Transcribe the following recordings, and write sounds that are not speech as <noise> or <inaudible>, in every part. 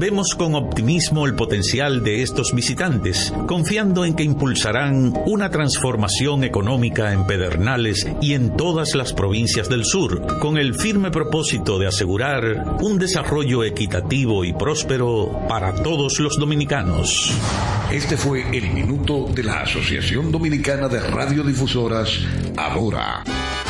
Vemos con optimismo el potencial de estos visitantes, confiando en que impulsarán una transformación económica en Pedernales y en todas las provincias del sur, con el firme propósito de asegurar un desarrollo equitativo y próspero para todos los dominicanos. Este fue el minuto de la Asociación Dominicana de Radiodifusoras, Ahora.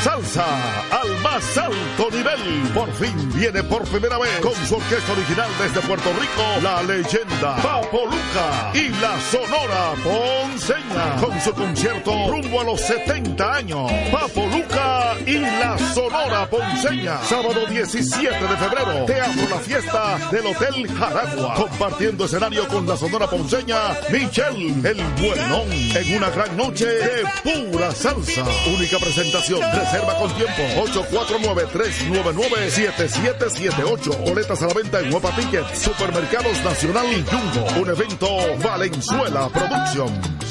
Salsa al más alto nivel. Por fin viene por primera vez con su orquesta original desde Puerto Rico, la leyenda Papo Luca y la Sonora Ponceña. Con su concierto rumbo a los 70 años. Papo Luca y la Sonora Ponceña. Sábado 17 de febrero. Teatro La Fiesta del Hotel Jaragua. Compartiendo escenario con la Sonora Ponceña, Michelle el Buenón. En una gran noche de pura salsa. Única presentación. Reserva con tiempo. 849-399-7778. Boletas a la venta en Nueva Ticket. Supermercados Nacional y Jumbo. Un evento Valenzuela Productions.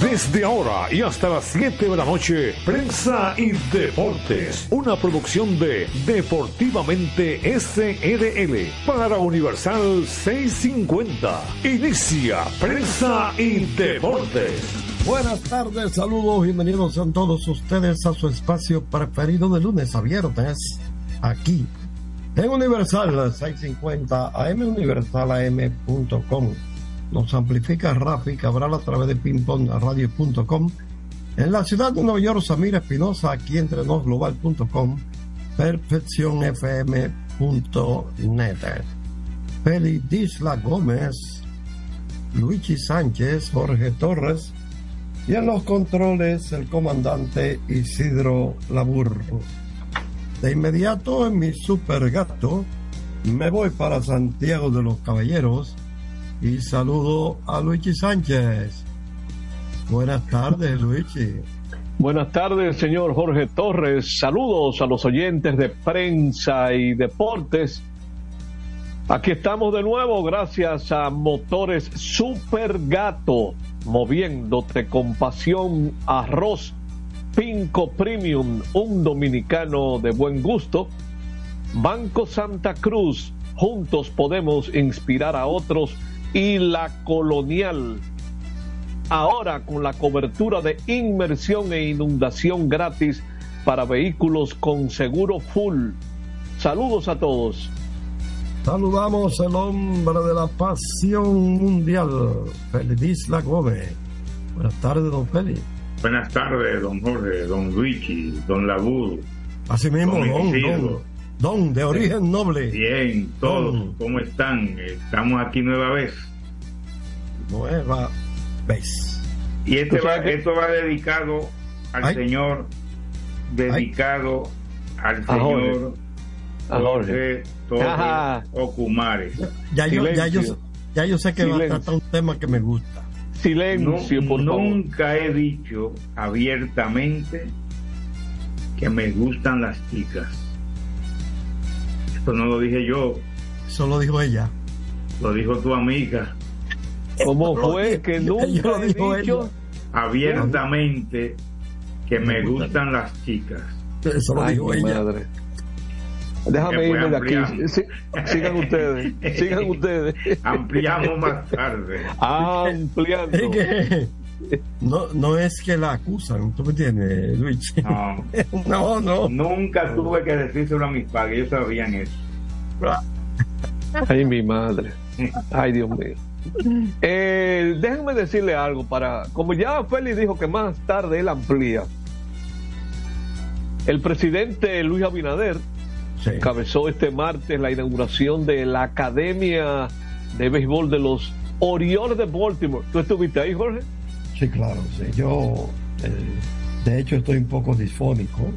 Desde ahora y hasta las 7 de la noche, Prensa y Deportes, una producción de Deportivamente SRL para Universal 650. Inicia Prensa y Deportes. Buenas tardes, saludos, bienvenidos a todos ustedes a su espacio preferido de lunes a viernes, aquí en Universal 650 amuniversalam.com. Nos amplifica Rafi Cabral a través de pingpongradio.com. En la ciudad de Nueva York, Samir Espinosa, aquí entre nos global.com, perfeccionfm.net. Feli Disla Gómez, Luigi Sánchez, Jorge Torres, y en los controles el comandante Isidro Laburro. De inmediato en mi super gato me voy para Santiago de los Caballeros y saludo a Luigi Sánchez. Buenas tardes, Luigi. Buenas tardes, señor Jorge Torres. Saludos a los oyentes de prensa y deportes. Aquí estamos de nuevo gracias a Motores Super Gato, moviéndote con pasión arroz Pinco Premium, un dominicano de buen gusto. Banco Santa Cruz, juntos podemos inspirar a otros. Y la colonial, ahora con la cobertura de inmersión e inundación gratis para vehículos con seguro full. Saludos a todos. Saludamos al hombre de la pasión mundial, Feliz La Gómez. Buenas tardes, don Félix. Buenas tardes, don Jorge, don Luigi, don Labur. Así mismo, don, don, don, de origen noble. Bien, todos, ¿cómo están? Estamos aquí nueva vez. Nueva vez. Y este va, esto va dedicado al Señor, dedicado al Señor Jorge Torres Ocumares. Ya, yo, ya, yo, ya yo sé que va a tratar un tema que me gusta. Silencio, no, por Nunca he dicho abiertamente que me gustan las chicas. Esto no lo dije yo. Eso lo dijo ella. Lo dijo tu amiga. ¿Cómo fue que nunca he dicho abiertamente que me gustan las chicas? Eso lo Ay, dijo mi ella. madre. Déjame irme de aquí. Sí, sigan ustedes. Sigan <laughs> ustedes. Ampliamos más tarde. Ampliando. No, no es que la acusan, ¿tú me entiendes, Luis? No, <laughs> No, no. nunca tuve que decírselo a mis padres, ellos sabían eso. <laughs> Ay, mi madre. Ay, Dios mío. Eh, déjenme decirle algo para, como ya Félix dijo que más tarde él amplía. El presidente Luis Abinader Sí. encabezó este martes la inauguración de la Academia de Béisbol de los Orioles de Baltimore. ¿Tú estuviste ahí, Jorge? Sí, claro, sí. Yo, eh, de hecho, estoy un poco disfónico.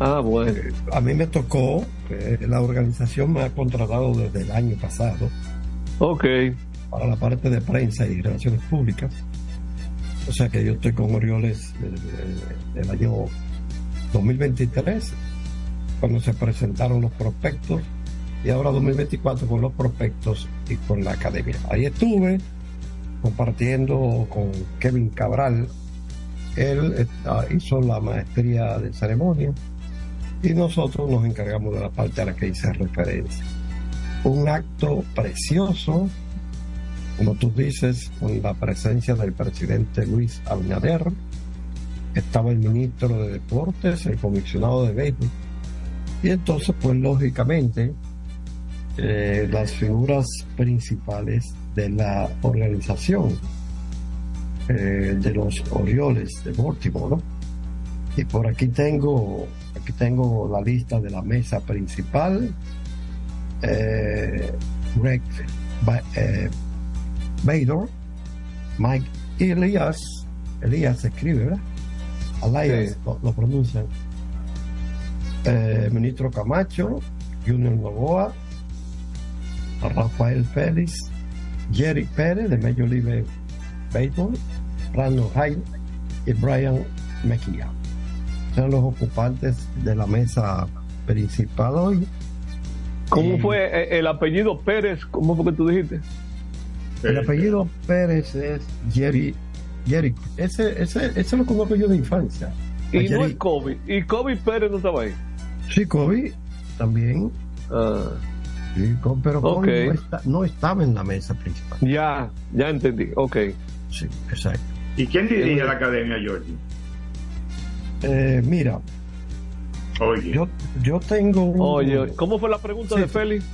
Ah, bueno. Eh, a mí me tocó, eh, la organización me ha contratado desde el año pasado Ok. para la parte de prensa y relaciones públicas. O sea que yo estoy con Orioles desde el año 2023, cuando se presentaron los prospectos, y ahora 2024 con los prospectos y con la academia. Ahí estuve compartiendo con Kevin Cabral. Él está- hizo la maestría de ceremonia y nosotros nos encargamos de la parte a la que hice referencia. un acto precioso, como tú dices, con la presencia del presidente Luis Abinader, estaba el ministro de Deportes, el comisionado de béisbol, y entonces, pues lógicamente, eh, las figuras principales de la organización eh, de los Orioles de Baltimore, ¿no? Y por aquí tengo, aquí tengo la lista de la mesa principal. Eh, Greg eh, Bader, Mike Elias, Elias se escribe, ¿verdad? Elias Sí. lo, lo pronuncian. Eh, ministro Camacho, Junior Novoa, Rafael Félix, Jerry Pérez de Major League Baseball, Brandon Hyde y Brian McKeon. Son los ocupantes de la mesa principal hoy. ¿Cómo Y fue eh, el apellido Pérez? ¿Cómo fue que tú dijiste? El apellido Pérez es Jerry. Jerry. Ese, ese, ese lo conozco yo de infancia. Y no es Kobe. Y Kobe Pérez no estaba ahí. Sí, Kobe también. Ah, Sí, pero no, está- no estaba en la mesa principal. ya, ya entendí. Ok. Sí, exacto. ¿Y quién dirige la academia, Georgie? Eh, mira, Oye, yo, yo tengo un. Oye, ¿cómo fue la pregunta Sí, de Félix?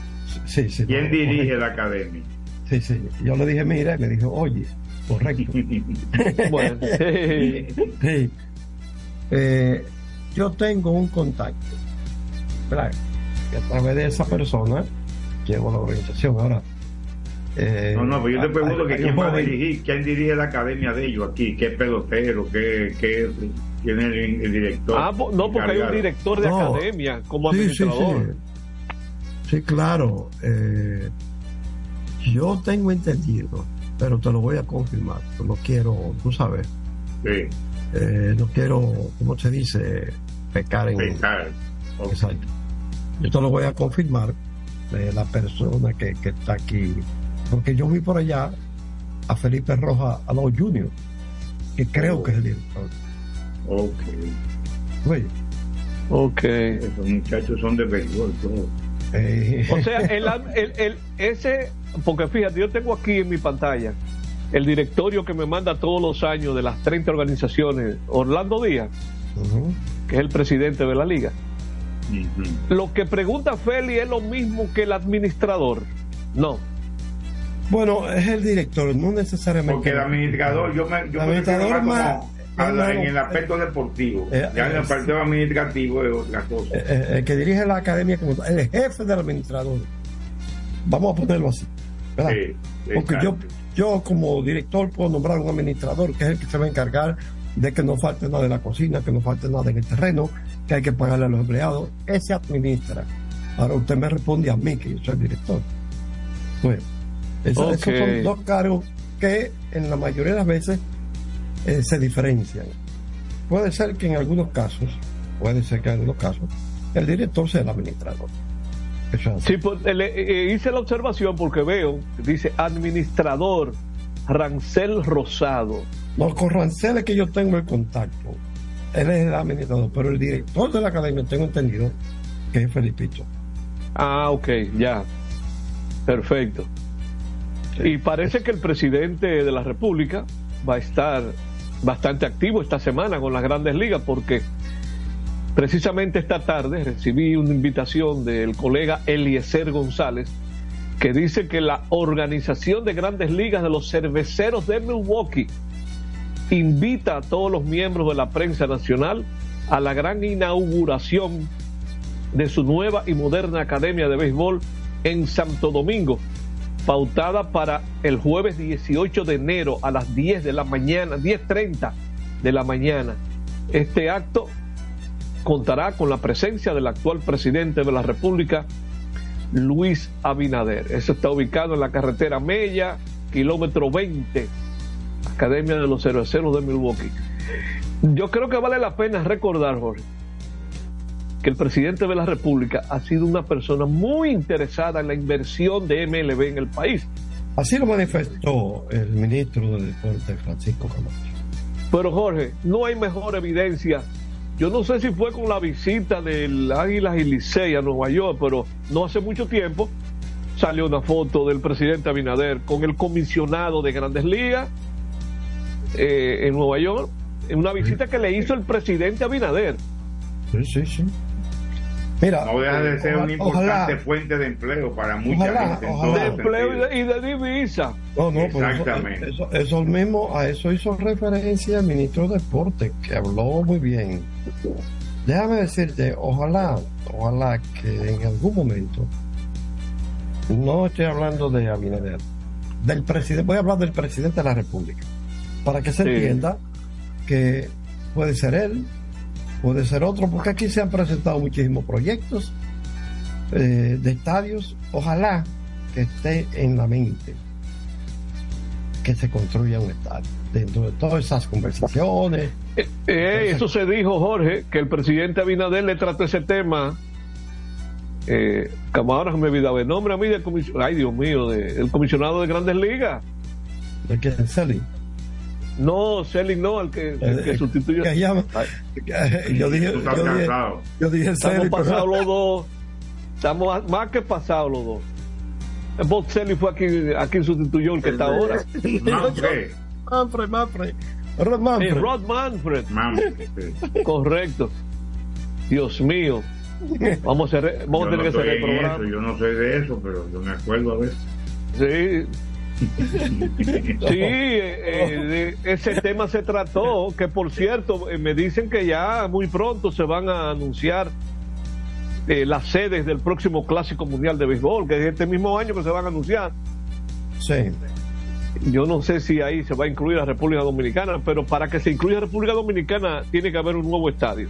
Sí, sí. ¿quién no, dirige la academia? Sí, sí. Yo le dije, mira, y me dijo, oye, correcto. <laughs> Bueno, sí. Sí. Eh, yo tengo un contacto. ¿verdad? Que a través de esa persona llego a la organización. Ahora. eh, No, no, pero yo te hay- pregunto que hay quién va a dirigir, quién dirige la academia de ellos aquí, qué pelotero, qué, qué, quién es el, el director. Ah, po- no, porque hay un director de No. academia como Sí, sí, administrador. sí. Sí, claro. eh, yo tengo entendido, pero te lo voy a confirmar. No quiero, tú sabes, Sí, eh, no quiero, ¿cómo se dice? Pecar en. pecar. Exacto. Yo te lo voy a confirmar de la persona que, que está aquí. Porque yo vi por allá a Felipe Rojas a los Junior, que creo que es el director. Ok. Oye, Ok. Esos muchachos son de béisbol, eh, O sea, el, el, el- ese, porque fíjate, yo tengo aquí en mi pantalla el directorio que me manda todos los años de las 30 organizaciones, Orlando Díaz, que es el presidente de la liga. Lo que pregunta Feli es lo mismo que el administrador. No. Bueno, es el director, no necesariamente. Porque el administrador, yo me, yo El me refiero administrador más más- como la- más- en el aspecto deportivo. Eh, ya en el eh, aspecto administrativo es otra cosa. Eh, eh, el que dirige la academia, como el jefe del administrador. Vamos a ponerlo así. ¿verdad? Sí, Porque yo, yo como director puedo nombrar un administrador que es el que se va a encargar de que no falte nada en la cocina, que no falte nada en el terreno, que hay que pagarle a los empleados. Ese administra. Ahora usted me responde a mí, que yo soy el director. Eso- Ok. esos son dos cargos que en la mayoría de las veces eh, se diferencian. Puede ser que en algunos casos, puede ser que en algunos casos, el director sea el administrador. Sí, pues, le- eh, hice la observación porque veo, dice administrador Rancel Rosado. No, con Rancel es que yo tengo el contacto. Él es el administrador, pero el director de la academia tengo entendido que es Felipito. Ah, ok, ya. Perfecto. Y parece que el presidente de la República va a estar bastante activo esta semana con las grandes ligas porque precisamente esta tarde recibí una invitación del colega Eliezer González que dice que la organización de grandes ligas de los cerveceros de Milwaukee invita a todos los miembros de la prensa nacional a la gran inauguración de su nueva y moderna academia de béisbol en Santo Domingo, pautada para el jueves 18 de enero a las 10 de la mañana, 10.30 de la mañana. Este acto contará con la presencia del actual presidente de la República, Luis Abinader. Eso está ubicado en la carretera Mella, kilómetro 20, Academia de los Cerveceros de Milwaukee. Yo creo que vale la pena recordar, Jorge, que el presidente de la República ha sido una persona muy interesada en la inversión de MLB en el país. Así lo manifestó el ministro de Deporte, Francisco Camacho. Pero Jorge, no hay mejor evidencia. Yo no sé si fue con la visita del Águilas y Licey a Nueva York, pero no hace mucho tiempo, salió una foto del presidente Abinader con el comisionado de Grandes Ligas eh, en Nueva York, en una visita que le hizo el presidente Abinader. Sí, sí, sí. Mira, No deja de ser ojalá- una importante ojalá- fuente de empleo para mucha Ojalá, gente. en De empleo y de, divisa. No, no, pero eso- Exactamente. Eso, eso mismo, a eso hizo referencia el ministro de Deporte, que habló muy bien. Déjame decirte, ojalá, ojalá que en algún momento, no estoy hablando de Abinader, del presidente, voy a hablar del presidente de la República, para que se Sí. entienda que puede ser él, puede ser otro, porque aquí se han presentado muchísimos proyectos eh, de estadios, ojalá que esté en la mente que se construya un estadio. Dentro de todas esas conversaciones, Eh, eh, eso se dijo, Jorge, que el presidente Abinader le trató ese tema. Eh, camarada, me olvidaba el nombre a mí del comisionado, ay Dios mío, de- del comisionado de Grandes Ligas. de Celi, No, Selling no, el que, el que eh, sustituyó. que llama, que- yo dije, Tú estás yo dije, cansado. yo dije Estamos pero- pasados los dos. Estamos más que pasados los dos. El Bob Selling fue aquí, aquí sustituyó el que está ahora. <laughs> Manfred, Manfred, Manfred, Rod Manfred. Eh, Rod Manfred, Manfred, sí. correcto. Dios mío. Vamos a, hacer, vamos a tener no que hacer el programa. eso, yo no soy de eso, pero yo me acuerdo a veces. Sí, <laughs> Sí, eh, eh, ese tema se trató, que por cierto, eh, me dicen que ya muy pronto se van a anunciar eh, las sedes del próximo Clásico Mundial de Béisbol, que es este mismo año que se van a anunciar. Sí, Yo no sé si ahí se va a incluir a República Dominicana, pero para que se incluya República Dominicana tiene que haber un nuevo estadio.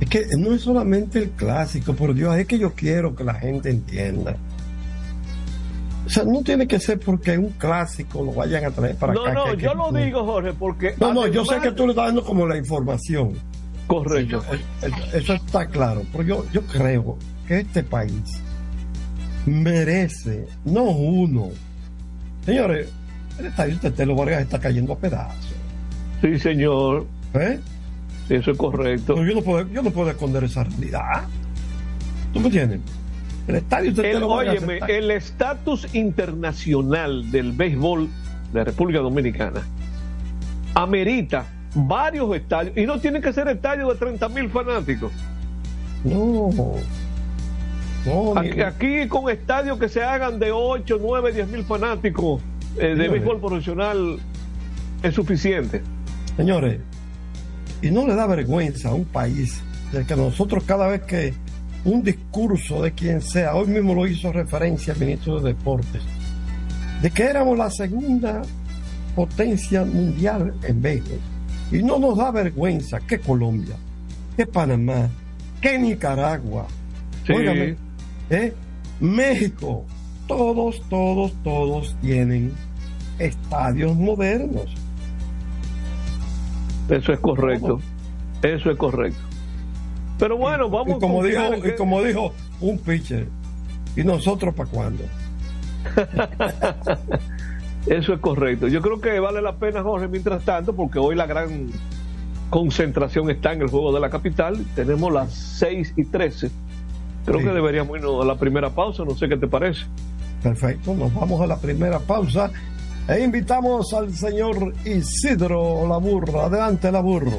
es que no es solamente el clásico, por Dios, es que yo quiero que la gente entienda. O sea, no tiene que ser porque un clásico lo vayan a traer para No, acá. no, que- yo que- lo digo, Jorge, porque... No, no, yo sé que tú le estás dando como la información. Correcto. Eso está claro, pero yo, yo creo que este país merece, no uno. Señores, el estadio de Telo Vargas está cayendo a pedazos. Sí, señor, ¿eh? eso es correcto. Pero yo no puedo, yo no puedo esconder esa realidad. ¿Tú me entiendes? El estadio de El, óyeme, el estatus internacional del béisbol de República Dominicana amerita varios estadios, y no tienen que ser estadios de 30 mil fanáticos. No. No, Aquí, aquí con estadios que se hagan de 8, 9, 10 mil fanáticos eh, de béisbol profesional es suficiente. Señores, y no le da vergüenza a un país de que nosotros cada vez que un discurso de quien sea, hoy mismo lo hizo referencia el ministro de Deportes, de que éramos la segunda potencia mundial en béisbol. Y no nos da vergüenza que Colombia, que Panamá, que Nicaragua, Sí. óigame, ¿eh? México, todos, todos, todos tienen estadios modernos. Eso es correcto. Eso es correcto. Pero bueno, vamos y como dijo, que- y como dijo un pitcher, ¿y nosotros para cuándo? <laughs> Eso es correcto. Yo creo que vale la pena, Jorge, mientras tanto, porque hoy la gran concentración está en el juego de la capital. Tenemos las 6 y 13. Creo Sí. que deberíamos irnos a la primera pausa. No sé qué te parece. Perfecto, nos vamos a la primera pausa e invitamos al señor Isidro Laburro. Adelante, Laburro.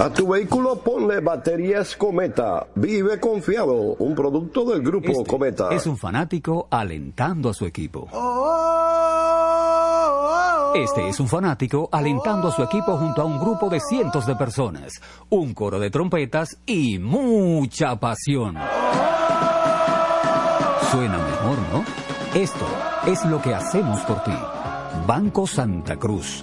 A tu vehículo ponle baterías Cometa. Vive confiado. Un producto del grupo Este Cometa. Es un fanático alentando a su equipo. Este es un fanático alentando a su equipo junto a un grupo de cientos de personas, un coro de trompetas y mucha pasión. Suena mejor, ¿no? Esto es lo que hacemos por ti. Banco Santa Cruz.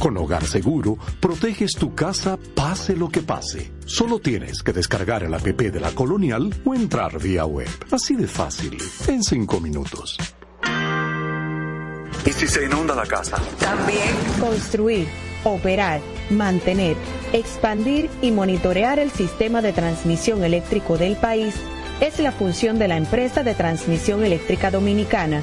Con Hogar Seguro, proteges tu casa pase lo que pase. Solo tienes que descargar el app de la Colonial o entrar vía web. Así de fácil, en cinco minutos. ¿Y si se inunda la casa? También. Construir, operar, mantener, expandir y monitorear el sistema de transmisión eléctrico del país es la función de la empresa de transmisión eléctrica dominicana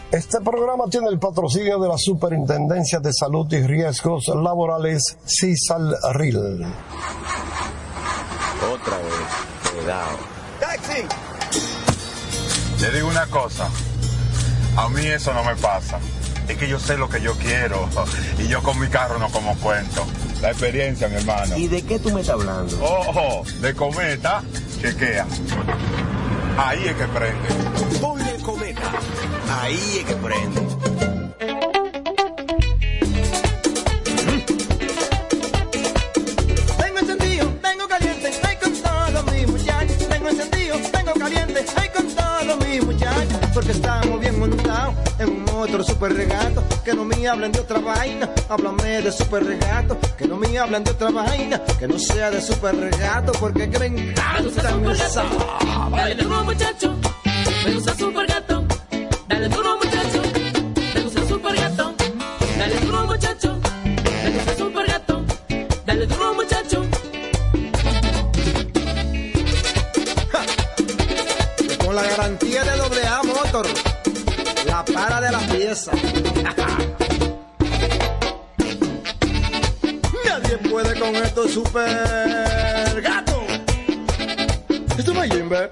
Este programa tiene el patrocinio de la Superintendencia de Salud y Riesgos Laborales, CISALRIL. Otra vez, cuidado. ¡Taxi! Le digo una cosa, a mí eso no me pasa. Es que yo sé lo que yo quiero <laughs> y yo con mi carro no como cuento. La experiencia, mi hermano. ¿Y de qué tú me estás hablando? Ojo, de cometa, chequea. Ahí es que prende. Ahí es que prende. Tengo encendido, tengo caliente, hay con todos mis muchachos. Tengo encendido, tengo caliente, hay con todos mis muchachos. Porque estamos bien montados en un otro super regato. Que no me hablen de otra vaina, háblame de super regato. Que no me hablen de otra vaina, que no sea de super regato. Porque que me encanta. Dale duro muchacho, me gusta super gato. Dale duro muchacho, me gusta super gato. Dale duro muchacho, me gusta super gato. Dale duro muchacho. Con la garantía de doble A Motor, la para de la pieza. <laughs> Nadie puede con esto super gato. Esto no es Jimber.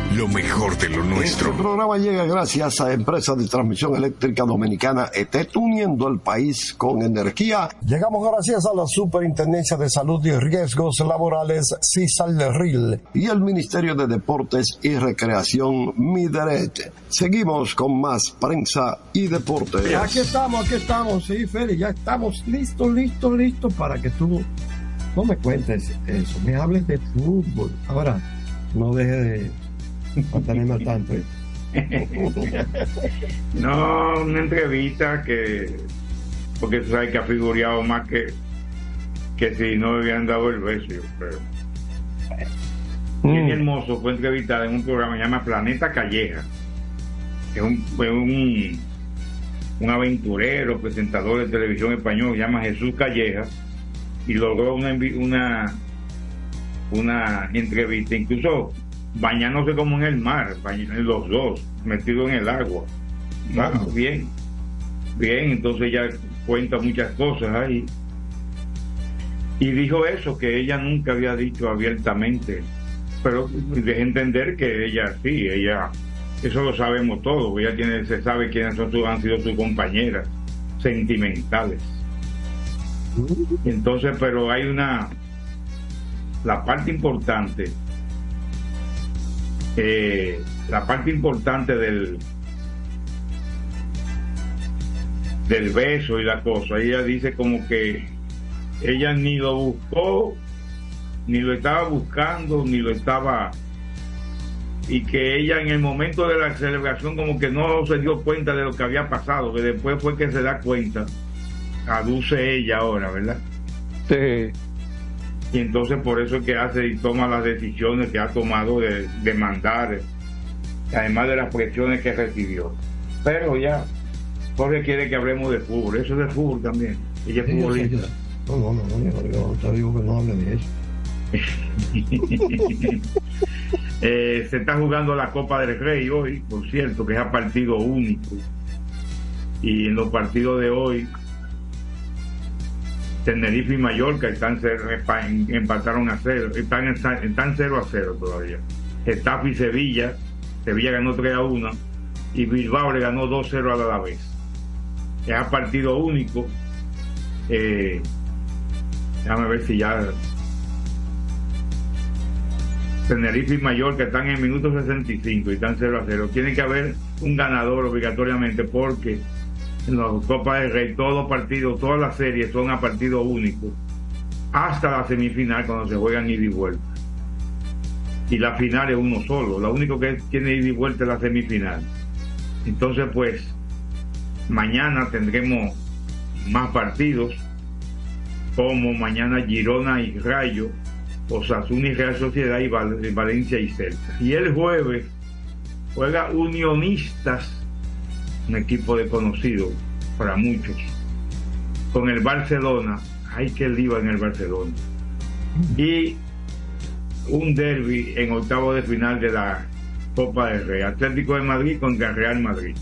lo mejor de lo nuestro. Este programa llega gracias a Empresa de Transmisión Eléctrica Dominicana ETET, uniendo el país con energía. Llegamos gracias a la Superintendencia de Salud y Riesgos Laborales, CISALRIL, y el Ministerio de Deportes y Recreación, MIDERET. Seguimos con más prensa y deportes. Aquí estamos, aquí estamos, sí, Félix, ya estamos listos, listos, listos para que tú No me cuentes eso, me hables de fútbol. Ahora, no deje de <laughs> no, una entrevista que, porque tú sabes que ha figureado más que, que si no le habían dado el beso, yo creo. Jenny Hermoso fue entrevistada en un programa que se llama Planeta Calleja. Es un, fue un, un aventurero, presentador de televisión español, que se llama Jesús Calleja, y logró una, una, una entrevista, incluso bañándose como en el mar, los dos, metidos en el agua. Bien, bien, entonces ella cuenta muchas cosas ahí. Y dijo eso, que ella nunca había dicho abiertamente, pero deja entender que ella sí, ella, eso lo sabemos todos, ella tiene, se sabe quiénes son sus, han sido sus compañeras sentimentales. Entonces, pero hay una, la parte importante, eh, la parte importante del, del beso y la cosa, ella dice como que ella ni lo buscó, ni lo estaba buscando, ni lo estaba y que ella en el momento de la celebración como que no se dio cuenta de lo que había pasado, que después fue que se da cuenta, aduce ella ahora, ¿verdad? Sí. Y entonces por eso es que hace y toma las decisiones que ha tomado de, de mandar, además de las presiones que recibió. Pero ya, Jorge quiere que hablemos de fútbol, eso es de fútbol también. Ella es Sí, futbolista. sé. No, no, no, no, yo te digo que no hable de eso. <laughs> Eh, se está jugando la Copa del Rey hoy, por cierto, que es a partido único. Y en los partidos de hoy, Tenerife y Mallorca están cero- empa- empataron a cero, están, están, están 0 a 0 todavía. Getafe y Sevilla, Sevilla ganó 3 a 1 y Bilbao le ganó 2 0 a la vez. Es a partido único. Eh, déjame ver si ya Tenerife y Mallorca están en minuto 65 y están 0 a 0. Tiene que haber un ganador obligatoriamente porque en la Copa del Rey todos los partidos, todas las series son a partido único hasta la semifinal cuando se juegan ida y vuelta. Y la final es uno solo. Lo único que tiene ida y vuelta es la semifinal. Entonces, pues, mañana tendremos más partidos como mañana Girona y Rayo, Osasuna y Real Sociedad y Val- Valencia y Celta. Y el jueves juega Unionistas, un equipo desconocido para muchos, con el Barcelona. Ay, que lío en el Barcelona. Y un derby en octavo de final de la Copa del Rey. Atlético de Madrid contra Real Madrid.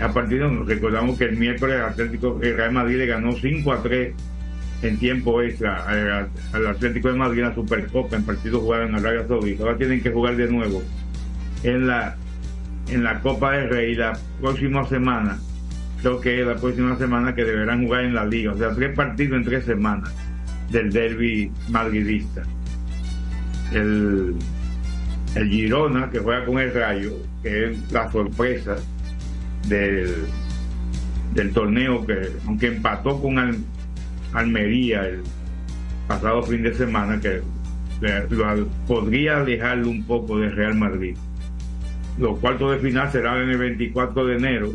A partir de recordamos que el miércoles el Atlético Real Madrid le ganó 5 a 3 en tiempo extra al, al Atlético de Madrid en la Supercopa en partido jugado en Arabia Saudita. Ahora tienen que jugar de nuevo en la en la Copa del Rey la próxima semana. Creo que es la próxima semana que deberán jugar en la liga. O sea, tres partidos en tres semanas del derby madridista. El, el Girona, que juega con el Rayo, que es la sorpresa del, del torneo, que aunque empató con Al- Almería el pasado fin de semana, que lo- podría alejarlo un poco del Real Madrid. Los cuartos de final serán el 24 de enero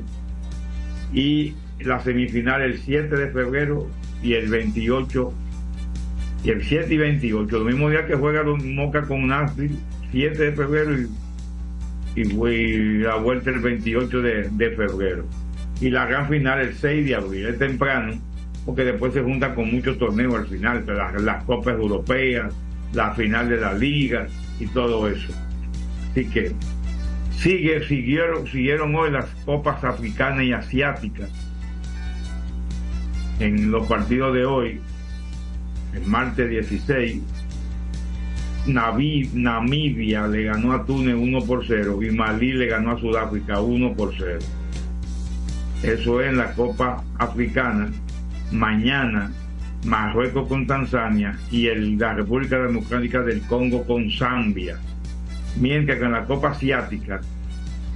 y la semifinal el 7 de febrero y el 28 y el 7 y 28, el mismo día que juega los Moca con Nashville, 7 de febrero y, y, y la vuelta el 28 de, de febrero. Y la gran final el 6 de abril, es temprano, porque después se junta con muchos torneos al final, las, las copas europeas, la final de la liga y todo eso. Así que sigue, siguieron, siguieron hoy las copas africanas y asiáticas. En los partidos de hoy, el martes 16, Navi- Namibia le ganó a Túnez 1 por 0 y Malí le ganó a Sudáfrica 1 por 0. Eso es en la Copa Africana. Mañana Marruecos con Tanzania y el- la República Democrática del Congo con Zambia. Mientras que en la Copa Asiática,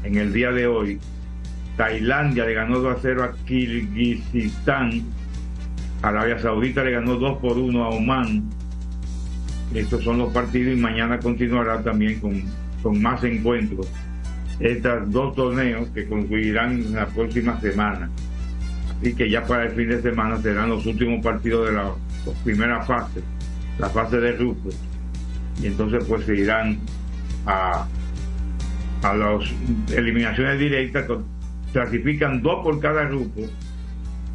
en el día de hoy, Tailandia le ganó 2 a 0 a Kirguistán Arabia Saudita le ganó 2 por 1 a Oman. Estos son los partidos y mañana continuará también con, con más encuentros. Estos dos torneos que concluirán en la próxima semana. Así que ya para el fin de semana serán los últimos partidos de la primera fase, la fase de grupos. Y entonces pues se irán a, a las eliminaciones directas. Clasifican dos por cada grupo,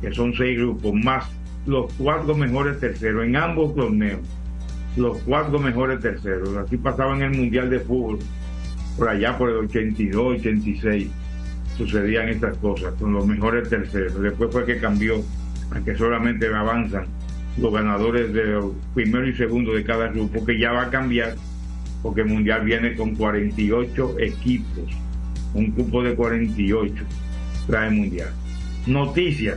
que son seis grupos, más los cuatro mejores terceros en ambos torneos. Los cuatro mejores terceros. Así pasaba en el Mundial de Fútbol, por allá por el 82, 86. Sucedían estas cosas con los mejores terceros. Después fue que cambió a que solamente avanzan los ganadores de primero y segundo de cada grupo, que ya va a cambiar porque el Mundial viene con 48 equipos, un grupo de 48 trae el Mundial. Noticias.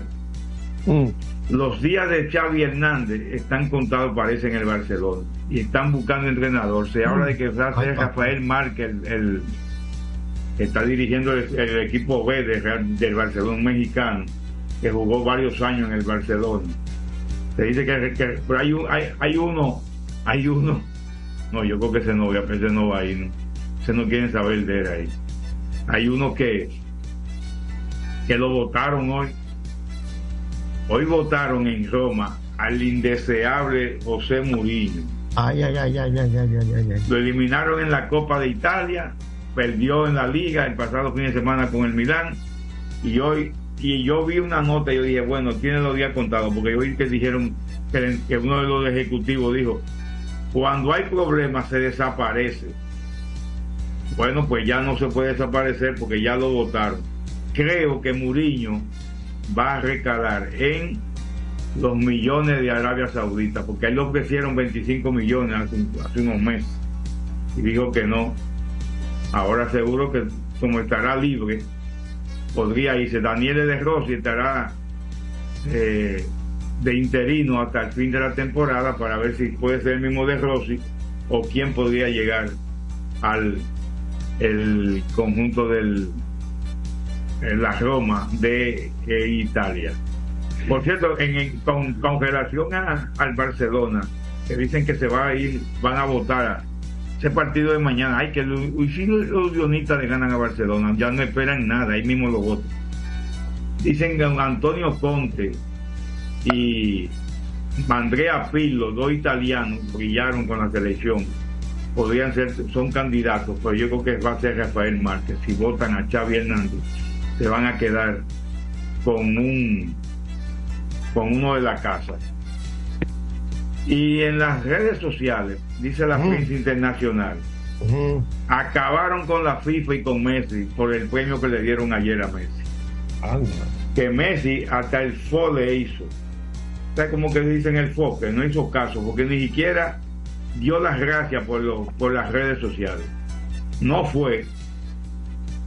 Los días de Xavi Hernández están contados, parece, en el Barcelona. Y están buscando entrenador. Se habla de que a ser Rafael Márquez, el, el- que está dirigiendo el, el equipo B de del Barcelona, mexicano, que jugó varios años en el Barcelona. Se dice que, que- pero hay, un- hay, hay uno, hay uno, no, yo creo que ese no, ese no va ahí, no. Ese no quieren saber de él ahí. Hay uno que, que lo votaron hoy. Hoy votaron en Roma al indeseable José Murillo. Ay, ay, ay, ay, ay, ay, ay, ay. Lo eliminaron en la Copa de Italia, perdió en la Liga el pasado fin de semana con el Milán y hoy y yo vi una nota y yo dije, bueno, tiene los días contados, porque yo vi que dijeron que, uno de los ejecutivos dijo, cuando hay problemas se desaparece. Bueno, pues ya no se puede desaparecer porque ya lo votaron. Creo que Mourinho va a recalar en los millones de Arabia Saudita, porque a él le ofrecieron 25 millones hace unos meses y dijo que no. Ahora seguro que como estará libre, podría irse. Daniel de Rossi estará eh, de interino hasta el fin de la temporada para ver si puede ser el mismo de Rossi o quién podría llegar al el conjunto del la Roma de eh, Italia. Por cierto, en, con, con relación al Barcelona, que dicen que se va a ir, van a votar ese partido de mañana. Ay, que si los, los guionistas le ganan a Barcelona, ya no esperan nada, ahí mismo lo votan. Dicen que Antonio Conte y Andrea Pirlo, dos italianos, brillaron con la selección. Podrían ser, son candidatos, pero yo creo que va a ser Rafael Márquez. Si votan a Xavi Hernández, se van a quedar con un con uno de la casa. Y en las redes sociales, dice la prensa internacional, acabaron con la FIFA y con Messi por el premio que le dieron ayer a Messi. Que Messi hasta el FO le hizo. Como que dicen el FO, que no hizo caso, porque ni siquiera dio las gracias por, lo- por las redes sociales. No fue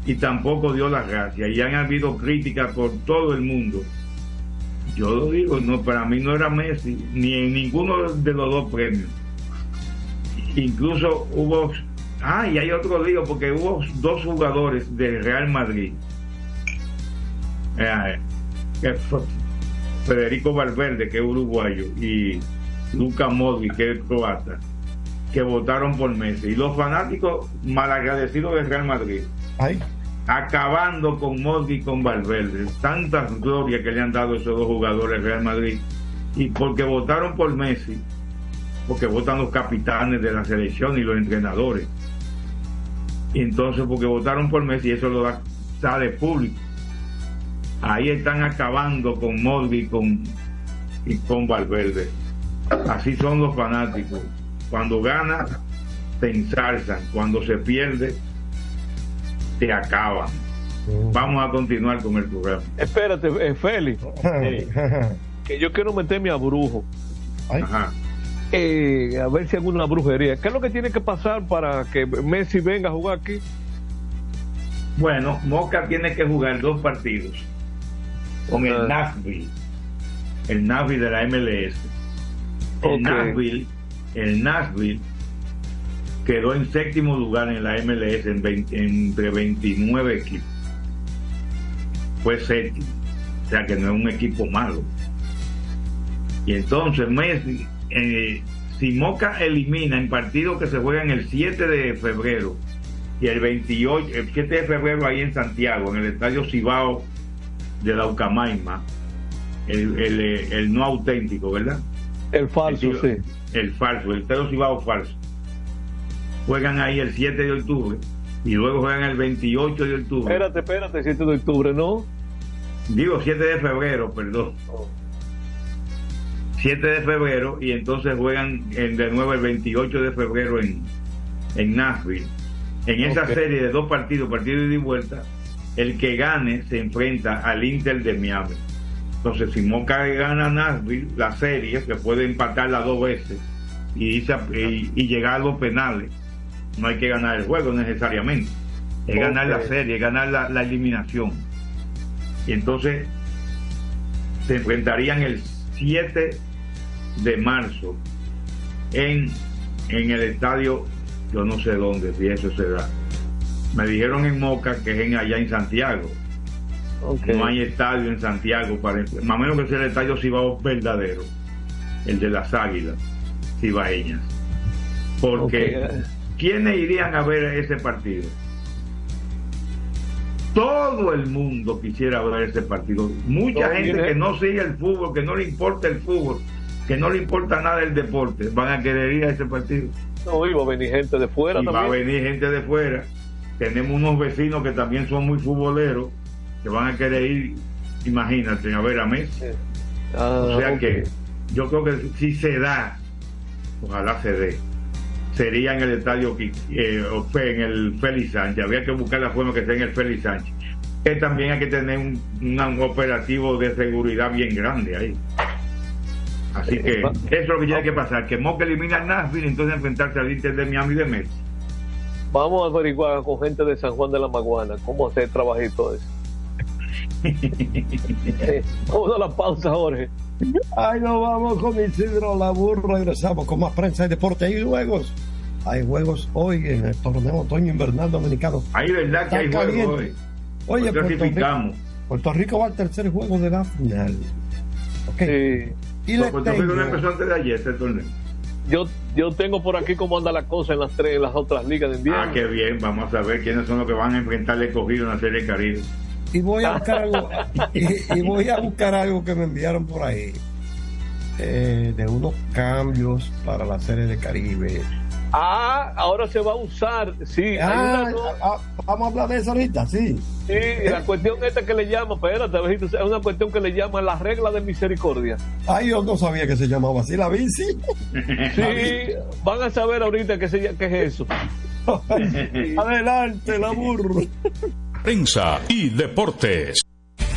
y tampoco dio las gracias. Y han habido críticas por todo el mundo. Yo lo digo, no, para mí no era Messi, ni en ninguno de los dos premios. Incluso hubo, ah, y hay otro lío, porque hubo dos jugadores del Real Madrid. Eh, que Federico Valverde, que es uruguayo, y Luca Modric, que es croata, que votaron por Messi. Y los fanáticos malagradecidos del Real Madrid acabando con Modric y con Valverde. Tantas glorias que le han dado esos dos jugadores al Real Madrid. Y porque votaron por Messi, porque votan los capitanes de la selección y los entrenadores. Y entonces porque votaron por Messi, eso lo da, sale público. Ahí están acabando con y con, y con Valverde. Así son los fanáticos. Cuando gana, te ensalzan. Cuando se pierde, te acaban. Vamos a continuar con el programa. Espérate, eh, Félix, <laughs> eh, que yo quiero meterme a brujo. Eh, a ver si hay alguna brujería. ¿Qué es lo que tiene que pasar para que Messi venga a jugar aquí? Bueno, Moca tiene que jugar dos partidos con el Nashville, el Nashville de la MLS. El Ok. Nashville, el Nashville quedó en séptimo lugar en la MLS en 20 entre 29 equipos. Fue séptimo, o sea que no es un equipo malo. Y entonces, Messi, eh, si Moca elimina en partidos que se juegan el 7 de febrero y el 28, el 7 de febrero ahí en Santiago, en el estadio Cibao de la Ucamaima, el, el, eh, el no auténtico, ¿verdad? El falso, El, sí. el falso, el estadio Cibao falso. Juegan ahí el 7 de octubre y luego juegan el 28 de octubre. Espérate, espérate, 7 de octubre, ¿no? Digo 7 de febrero, perdón. 7 de febrero y entonces juegan en- de nuevo el 28 de febrero en, en Nashville. En esa serie de dos partidos, partido ida y vuelta, el que gane se enfrenta al Inter de Miami. Entonces, si Moca gana Nashville, la serie se puede empatarla dos veces y, irse a- y- y llegar a los penales. No hay que ganar el juego necesariamente. Es ganar la serie, es ganar la, la eliminación. Y entonces se enfrentarían el 7 de marzo en, en el estadio, yo no sé dónde, si eso se da. Me dijeron en Moca que es en, allá en Santiago. No hay estadio en Santiago, para, más o menos que sea el estadio Cibao verdadero, el de las águilas cibaeñas. Porque, Ok. ¿quiénes irían a ver ese partido? Todo el mundo quisiera ver ese partido. Mucha No, gente mire. que no sigue el fútbol, que no le importa el fútbol, que no le importa nada el deporte, van a querer ir a ese partido. No, iba a venir gente de fuera Y va a venir gente de fuera. Tenemos unos vecinos que también son muy futboleros, que van a querer ir, imagínate, a ver a Messi. Ah, o sea que yo creo que si se da, ojalá se dé, sería en el estadio, eh, en el Félix Sánchez. Habría que buscar la forma que sea en el Félix Sánchez. Que también hay que tener un, operativo de seguridad bien grande ahí. Así Eh, que eso es lo que tiene que pasar, que Moca elimina al Nashville, entonces enfrentarse al Inter de Miami de Messi. Vamos a averiguar con gente de San Juan de la Maguana cómo hacer trabajito eso. <laughs> Eh, Vamos a la pausa, Jorge. Ahí nos vamos con Isidro Labur. Regresamos con más prensa y deporte. Hay juegos. Hay juegos hoy en el torneo otoño invernal dominicano. Hay verdad que Está hay juegos hoy. Oye, Puerto Rico. Puerto Rico va al tercer juego de la final. Ok. Y le Puerto Rico no empezó antes de ayer este torneo. Yo, yo tengo por aquí cómo anda la cosa en las tres, en las otras ligas de invierno. Ah, qué bien. Vamos a ver quiénes son los que van a enfrentar al escogido en la Serie Caribe. y voy a buscar algo <laughs> y, y voy a buscar algo que me enviaron por ahí eh, de unos cambios para la serie de Caribe Ah, ahora se va a usar. Sí, hay Ah, una no- ah, vamos a hablar de eso ahorita sí sí, la cuestión esta que le llama, espérate, es una cuestión que le llaman la regla de misericordia. ay yo no sabía que se llamaba así la bici <laughs> Sí, van a saber ahorita qué, se, qué es eso. <laughs> adelante la burro Prensa y deportes.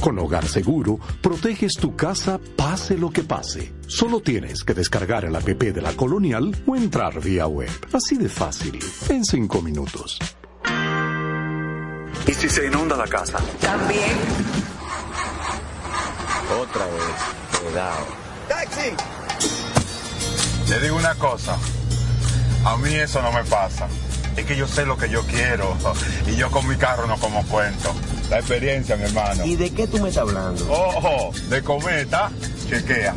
Con Hogar Seguro, proteges tu casa pase lo que pase. Solo tienes que descargar el app de la Colonial o entrar vía web. Así de fácil, en cinco minutos. ¿Y si se inunda la casa? También. Otra vez. Cuidado. ¡Taxi! Le digo una cosa. A mí eso no me pasa. Es que yo sé lo que yo quiero. <laughs> Y yo con mi carro no como cuento. La experiencia, mi hermano. ¿Y de qué tú me estás hablando? Ojo, de cometa, chequea.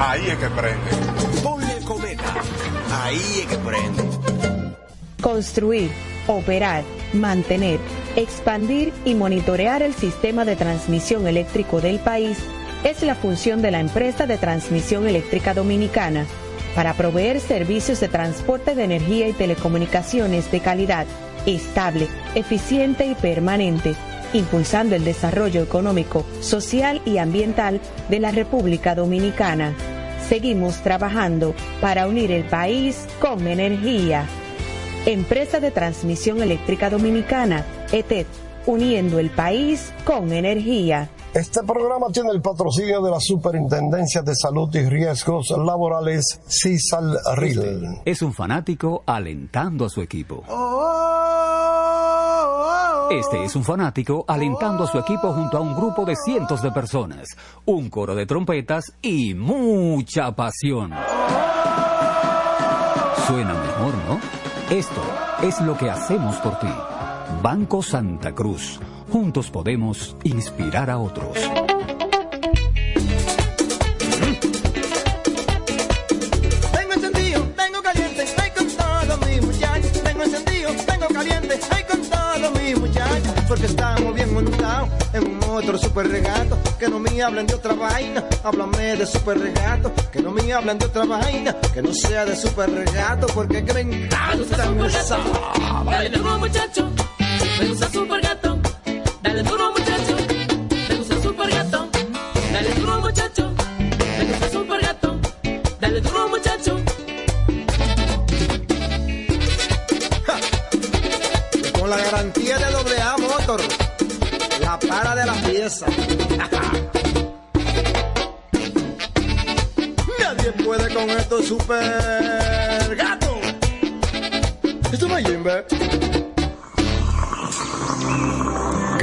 Ahí es que prende. Ponle cometa. Ahí es que prende. Construir, operar, mantener, expandir y monitorear el sistema de transmisión eléctrico del país es la función de la empresa de transmisión eléctrica dominicana para proveer servicios de transporte de energía y telecomunicaciones de calidad, estable, eficiente y permanente, impulsando el desarrollo económico, social y ambiental de la República Dominicana. Seguimos trabajando para unir el país con energía. Empresa de Transmisión Eléctrica Dominicana, ETED, uniendo el país con energía. Este programa tiene el patrocinio de la Superintendencia de Salud y Riesgos Laborales, CISAL-RIL. Es un fanático alentando a su equipo. Este es un fanático alentando a su equipo junto a un grupo de cientos de personas, un coro de trompetas y mucha pasión. Suena mejor, ¿no? Esto es lo que hacemos por ti. Banco Santa Cruz. Juntos podemos inspirar a otros. Tengo encendido, tengo caliente, ay con todos mis muchachos. Tengo encendido, tengo caliente, ay con todos mis muchachos. Porque estamos bien montados en un motor super regato. Que no me hablen de otra vaina, háblame de super regato. Que no me hablen de otra vaina, que no sea de super regato. Porque que me encanta esa. Muchacho, me gusta super gato. Dale duro muchacho, me gusta super gato. Dale duro muchacho, me gusta super gato. Dale duro muchacho. Con la garantía de doble A Motor, la para de la pieza. <laughs> Nadie puede con esto super gato. Esto no es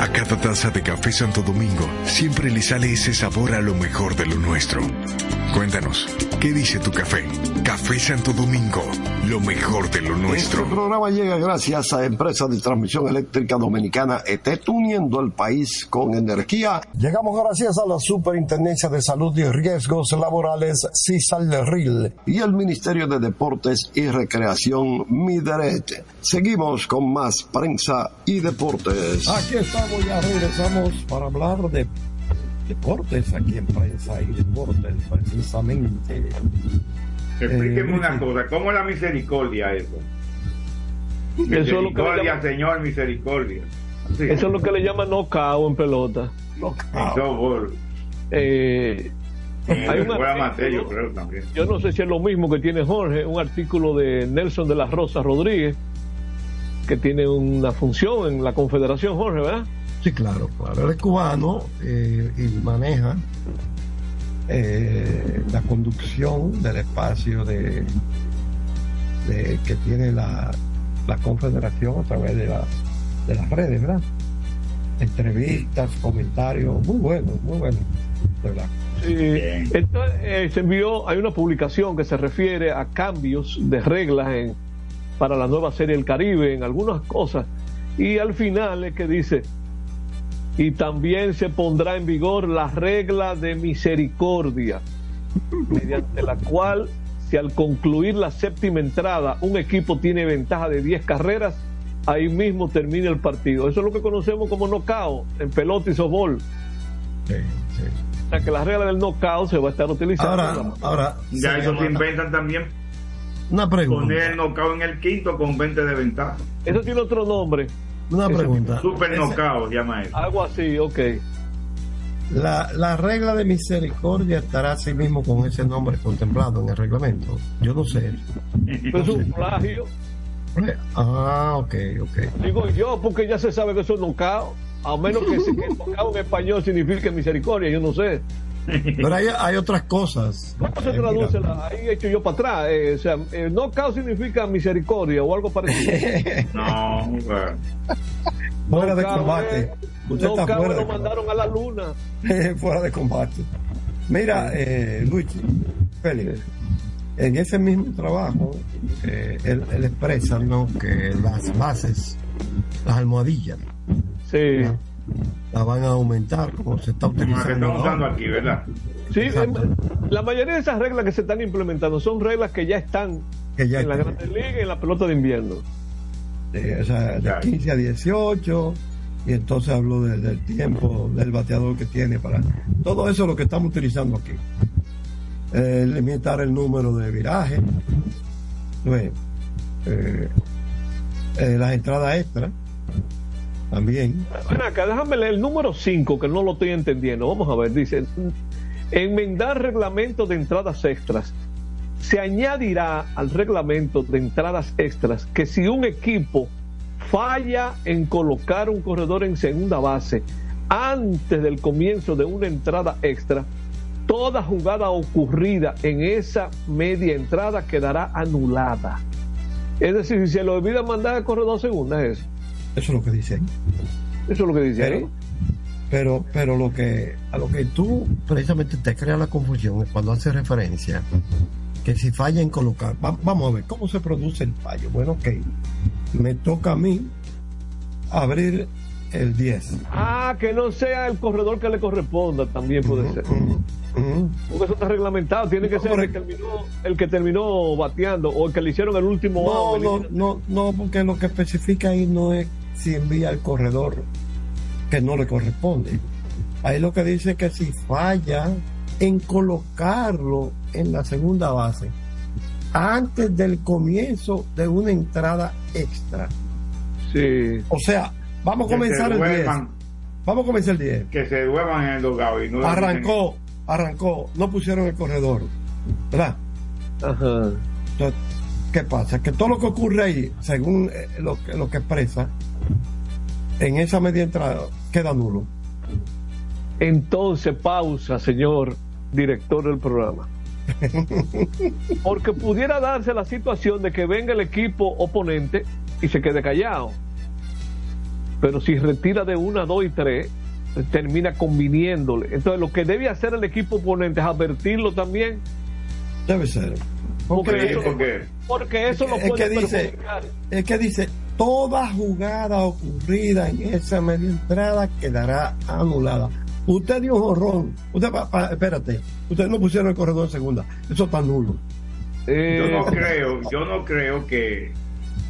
A cada taza de café Santo Domingo siempre le sale ese sabor a lo mejor de lo nuestro. Cuéntanos, ¿qué dice tu café? Café Santo Domingo, lo mejor de lo nuestro. Este programa llega gracias a Empresa de Transmisión Eléctrica Dominicana ETET, uniendo el país con energía. Llegamos gracias a la Superintendencia de Salud y Riesgos Laborales, CISAL-RIL, y el Ministerio de Deportes y Recreación, MIDERET. Seguimos con más prensa y deportes. Aquí ya regresamos para hablar de deportes aquí en prensa y deportes, precisamente. Explíqueme Eh, una cosa, ¿cómo es la misericordia eso? Es Misericordia, llaman- Señor, misericordia. Sí. Eso es lo que le llaman knockout en pelota. Softball. Eh, hay un artículo- yo creo también. Yo no sé si es lo mismo que tiene Jorge, un artículo de Nelson de la Rosa Rodríguez, que tiene una función en la Confederación, Jorge, ¿verdad? Sí, claro, claro. Él es cubano eh, y maneja eh, la conducción del espacio de, que tiene la, la Confederación a través de, la, de las redes, ¿verdad? Entrevistas, comentarios, muy buenos, muy buenos. De verdad. Eh, se envió, hay una publicación que se refiere a cambios de reglas para la nueva serie El Caribe, en algunas cosas. Y al final es que dice, y también se pondrá en vigor la regla de misericordia, mediante la cual si al concluir la séptima entrada un equipo tiene ventaja de 10 carreras, ahí mismo termina el partido. Eso es lo que conocemos como knockout en pelota y softball. O sea que la regla del knockout se va a estar utilizando. Ahora, ahora Ya se ellos llama- inventan también una pregunta. poner el knockout en el quinto con 20 de ventaja. Eso tiene otro nombre. Una pregunta. Super knockout ía eso. Algo así, ok. La, la regla de misericordia estará así mismo con ese nombre contemplado en el reglamento. Yo no sé. Es un plagio. Ah, ok, ok. Digo yo, porque ya se sabe que eso es knockout. A menos que, se- que knockout en español signifique misericordia, yo no sé. <laughs> Pero hay, hay otras cosas. ¿Cómo se Eh, traduce? la- ahí he hecho yo para atrás. Eh, o sea, eh, knockout significa misericordia o algo parecido. <laughs> No, bueno. <laughs> Fuera de combate. Usted está knockout fuera lo de mandaron a la luna. fuera de combate. Mira, eh, Luigi, Félix, en ese mismo trabajo, eh, él, él expresa ¿no? que las bases, las almohadillas, Sí. las van a aumentar como se está la utilizando. ahora. aquí, ¿verdad? Sí, Exacto. em, la mayoría de esas reglas que se están implementando son reglas que ya están Que ya en la. Grandes Ligas y en la pelota de invierno. Eh, o sea, de 15 a 18, y entonces habló de- del tiempo del bateador que tiene para. Todo eso es lo que estamos utilizando aquí. Eh, limitar el número de virajes, ¿ves? Eh, eh, las entradas extras, también. Ven acá, déjame leer el número 5, que no lo estoy entendiendo. Vamos a ver, dice, enmendar reglamento de entradas extras. Se añadirá al reglamento de entradas extras que si un equipo falla en colocar un corredor en segunda base antes del comienzo de una entrada extra, toda jugada ocurrida en esa media entrada quedará anulada. Es decir, si se le olvida mandar el corredor segunda, es eso. Eso es lo que dice ahí. Eso es lo que dice ahí. Pero, pero, pero lo que a lo que tú precisamente te crea la confusión es cuando hace referencia que si falla en colocar, va- vamos a ver cómo se produce el fallo. Bueno, ok, me toca a mí abrir el 10. Ah, que no sea el corredor que le corresponda, también puede ser. Porque eso está reglamentado, tiene que ser el que terminó, el que terminó bateando o el que le hicieron el último No, out. no, no, no, porque lo que especifica ahí no es si envía al corredor que no le corresponde. Ahí lo que dice es que si falla en colocarlo en la segunda base antes del comienzo de una entrada extra. Sí. O sea, vamos a comenzar se el 10. duerman. Vamos a comenzar el 10. Que se duerman en el dogado y no Arrancó, arrancó, no pusieron el corredor. ¿Verdad? Ajá. Entonces, ¿qué pasa? Que todo lo que ocurre ahí, según eh, lo, que- lo que expresa, en esa media entrada queda nulo. Entonces, pausa, señor director del programa. <laughs> Porque pudiera darse la situación de que venga el equipo oponente y se quede callado. Pero si retira de una, dos y tres, termina conviniéndole. Entonces, lo que debe hacer el equipo oponente es advertirlo también. Debe ser. Porque, Porque- eso, porque- porque eso lo es puede que dice, perjudicar. es que dice, toda jugada ocurrida en esa media entrada quedará anulada. Usted dio un jorrón. Usted, pa- pa- espérate, ustedes no pusieron el corredor en segunda. Eso está nulo. Eh, Yo no creo, yo no creo que,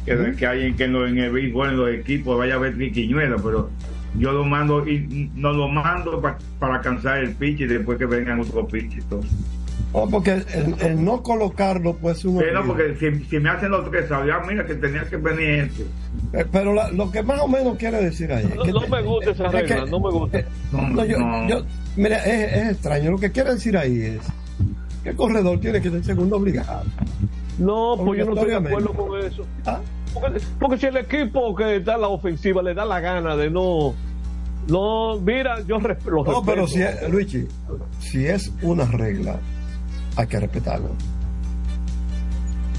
que, que alguien que en, lo- en el béisbol, en los equipos, vaya a ver triquiñuela, pero yo lo mando y no lo mando pa- para cansar el pitch y después que vengan otros pitch y todo. Oh, porque el, el no colocarlo puede ser un Pero porque si, si me hacen los tres, sabía, mira que tenía que venir este. Eh, Pero la- lo que más o menos quiere decir ahí. es No, que no me gusta esa es regla, que- no me gusta. No, yo, No. yo- mira, es, es extraño. Lo que quiere decir ahí es que el corredor tiene que ser segundo obligado. No, pues yo no estoy de acuerdo con eso. ¿Ah? Porque, porque si el equipo que está en la ofensiva le da la gana de no. No, mira, yo resp- lo No, respeto. pero si es, Luigi, si es una regla, hay que respetarla.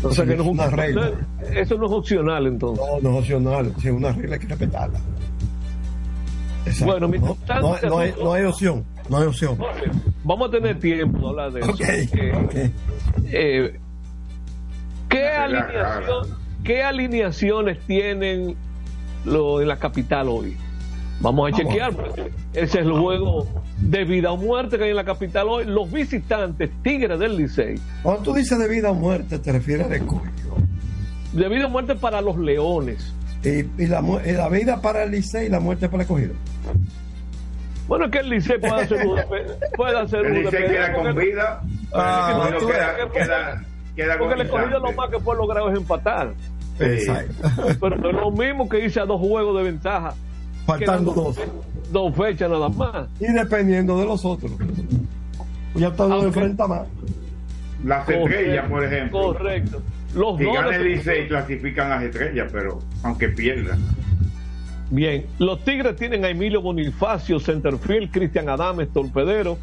O sea que no es es un- una regla. Eso no es opcional entonces. No, no es opcional. Si es una regla, hay que respetarla. Exacto. Bueno, mientras no, no- no hay, no hay opción. No hay opción. Vamos a tener tiempo de hablar de eso. porque, eh, ¿qué, alineación- ¿Qué alineaciones tienen lo, en la capital hoy? Vamos a Vamos. chequear. porque Ese es el juego de vida o muerte que hay en la capital hoy. Los visitantes, Tigres del Licey. Cuando tú dices de vida o muerte, te refieres a escogido. De vida o muerte para los Leones. Y, y la, mu- y la vida para el Licey y la muerte para el escogido. Bueno, es que el Licey puede hacer un puede hacer El Licey queda con vida. Ah, queda, ves. queda, queda Porque el escogido lo más que puede lograr es empatar. Exacto. Pero no es lo mismo que irse a dos juegos de ventaja. Faltando dos. Dos fechas nada más. Y dependiendo de los otros. Ya todo Aunque- enfrenta más. Las estrellas, por ejemplo. Correcto. Los Si dos gana el Licey, clasifican las estrellas, pero aunque pierdan. Bien, los Tigres tienen a Emilio Bonifacio, centerfield, Cristian Adames, torpedero,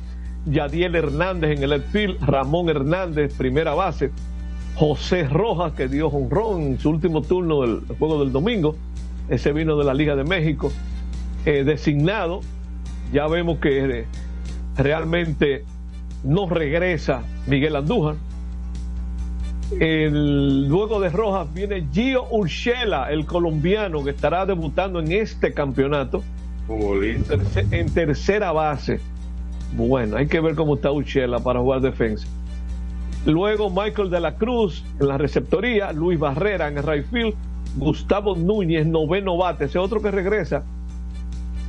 Yadiel Hernández en el outfield, Ramón Hernández, primera base, José Rojas, que dio honrón en su último turno del juego del domingo, ese vino de la Liga de México, eh, designado, ya vemos que eh, realmente no regresa Miguel Andújar, el, luego de Rojas viene Gio Urshela, el colombiano que estará debutando en este campeonato en terce- en tercera base. Bueno, hay que ver cómo está Urshela para jugar defensa. Luego Michael de la Cruz en la receptoría, Luis Barrera en el right field, Gustavo Núñez, noveno bate, ese otro que regresa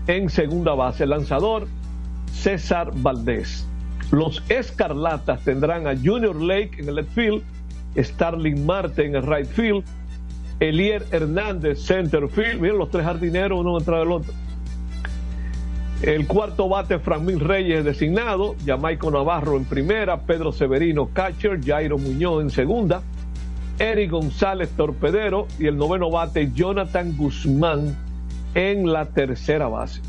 en segunda base. El lanzador, César Valdés. Los Escarlatas tendrán a Junior Lake en el left field, Starling Marte en el right field, Elier Hernández center field. Miren los tres jardineros, uno detrás del otro. El cuarto bate, Franmín Reyes designado, Jamaico Navarro en primera, Pedro Severino catcher, Jairo Muñoz en segunda, Eric González torpedero y el noveno bate, Jonathan Guzmán en la tercera base.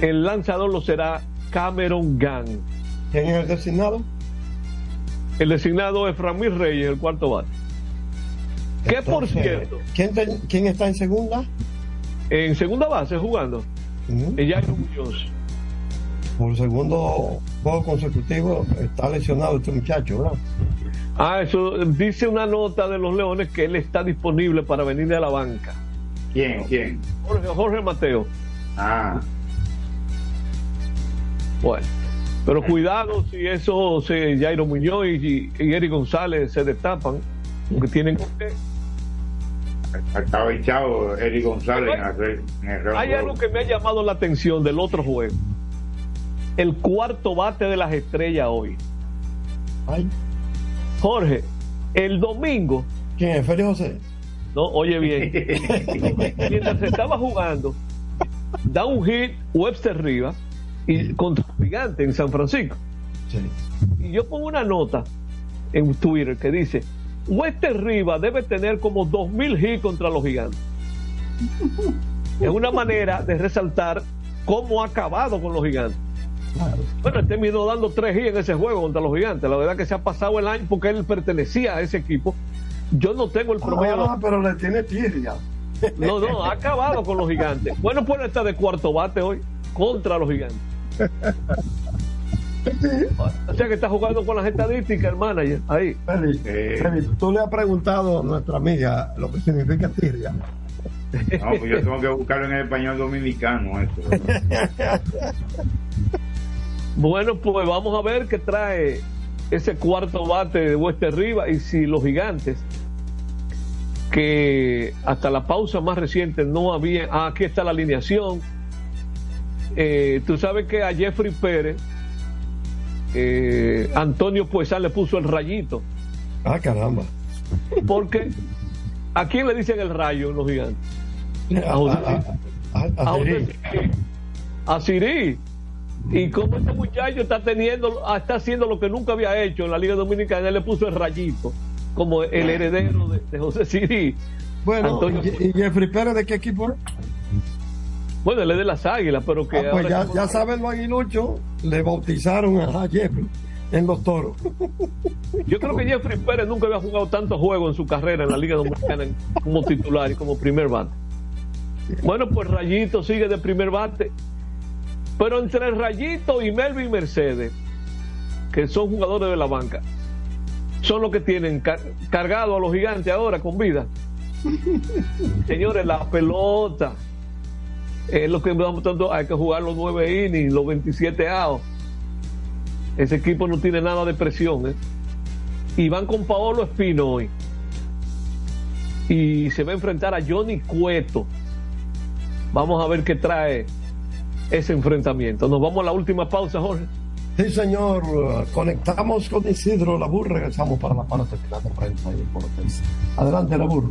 El lanzador lo será Cameron Gang. ¿Quién es el designado? El designado es Franmín Reyes, el cuarto bate. Que por Entonces, cierto, ¿quién, te- quién está en segunda? en segunda base jugando, Jairo Muñoz. Por segundo juego consecutivo está lesionado este muchacho, ¿verdad? Ah, eso dice una nota de los Leones que él está disponible para venir de la banca. ¿Quién? ¿Quién? Jorge, Jorge Mateo. Ah, Bueno, pero cuidado si eso se Jairo Muñoz y, y Eric González se destapan, porque tienen estaba echado Eric González en, hacer- en el Hay algo que me ha llamado la atención del otro juego. El cuarto bate de las estrellas hoy. Ay, Jorge, el domingo, ¿Quién es? Félix José. No, oye bien, <laughs> mientras se estaba jugando, da un hit Webster Rivas y contra un gigante en San Francisco. Sí. Y yo pongo una nota en Twitter que dice, Wester Rivas debe tener como 2.000 hits contra los gigantes. <laughs> es una manera de resaltar cómo ha acabado con los gigantes. Bueno, él terminó dando 3 hits en ese juego contra los gigantes. La verdad que se ha pasado el año porque él pertenecía a ese equipo. Yo no tengo el promedio. Ah, pero le tiene tirria. <laughs> No, no, ha acabado con los gigantes. Bueno, pues está de cuarto bate hoy contra los gigantes. O sea que está jugando con las estadísticas, el manager. Ahí. Félix, Félix, tú le has preguntado a nuestra amiga lo que significa tirria. No, pues yo tengo que buscarlo en el español dominicano. Eso. <laughs> Bueno, pues vamos a ver qué trae ese cuarto bate de Wester Rivas y si los gigantes, que hasta la pausa más reciente no había. Ah, aquí está la alineación. Eh, tú sabes que a Jeffrey Pérez, eh, Antonio Puesal le puso el rayito. Ah, caramba. Porque ¿a quién le dicen el rayo los gigantes? A, a- a- a- a, Siri. José-. Y como este muchacho está teniendo, está haciendo lo que nunca había hecho en la Liga Dominicana, él le puso el rayito como el heredero de, de José Siri. Bueno, Antonio- ¿y, Jeffrey Pérez de qué equipo es? bueno, él es de las águilas, pero que Ah, pues ya, ya saben los aguiluchos, le bautizaron a Jeffrey en los toros. yo creo que Jeffrey Pérez nunca había jugado tantos juegos en su carrera en la Liga Dominicana como titular y como primer bate. Bueno, pues Rayito sigue de primer bate. Pero entre Rayito y Melvin Mercedes, que son jugadores de la banca, son los que tienen car cargado a los gigantes ahora con vida. <laughs> Señores, la pelota es lo que tanto hay que jugar los nueve innings, los 27 outs. Ese equipo no tiene nada de presión. ¿eh? Y van con Paolo Espino hoy. Y se va a enfrentar a Johnny Cueto. Vamos a ver qué trae ese enfrentamiento. Nos vamos a la última pausa, Jorge. Sí, señor. Conectamos con Isidro Labur. Regresamos para la parte final de prensa y deportes. Adelante, Labur.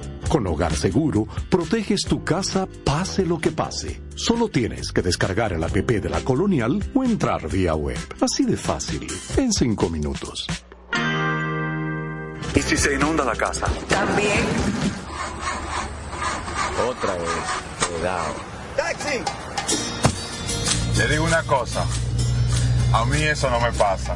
Con Hogar Seguro, proteges tu casa pase lo que pase. Solo tienes que descargar el app de la Colonial o entrar vía web. Así de fácil, en cinco minutos. ¿Y si se inunda la casa? También. Otra vez. Cuidado. ¡Taxi! Le digo una cosa, a mí eso no me pasa.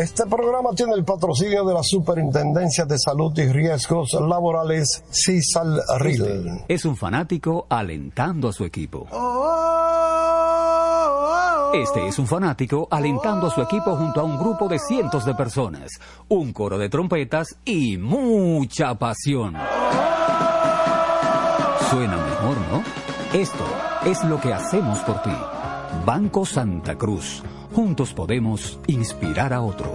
Este programa tiene el patrocinio de la Superintendencia de Salud y Riesgos Laborales, CISALRIL. Es un fanático alentando a su equipo. Este es un fanático alentando a su equipo junto a un grupo de cientos de personas, un coro de trompetas y mucha pasión. Suena mejor, ¿no? Esto es lo que hacemos por ti. Banco Santa Cruz. Juntos podemos inspirar a otros.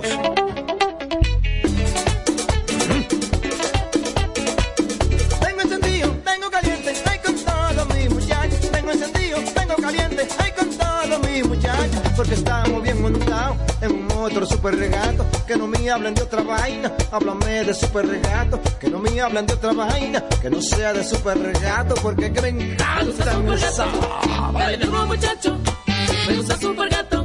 Vengo encendido, vengo caliente, hay con todo mi muchacho. Vengo encendido, vengo caliente, hay con todo mi muchacho. Porque estamos bien montados en un otro super regato. Que no me hablen de otra vaina, háblame de super regato. Que no me hablen de otra vaina, que no sea de super regato. Porque que me encanta. Me gusta super gato, muchacho. Me gusta super gato.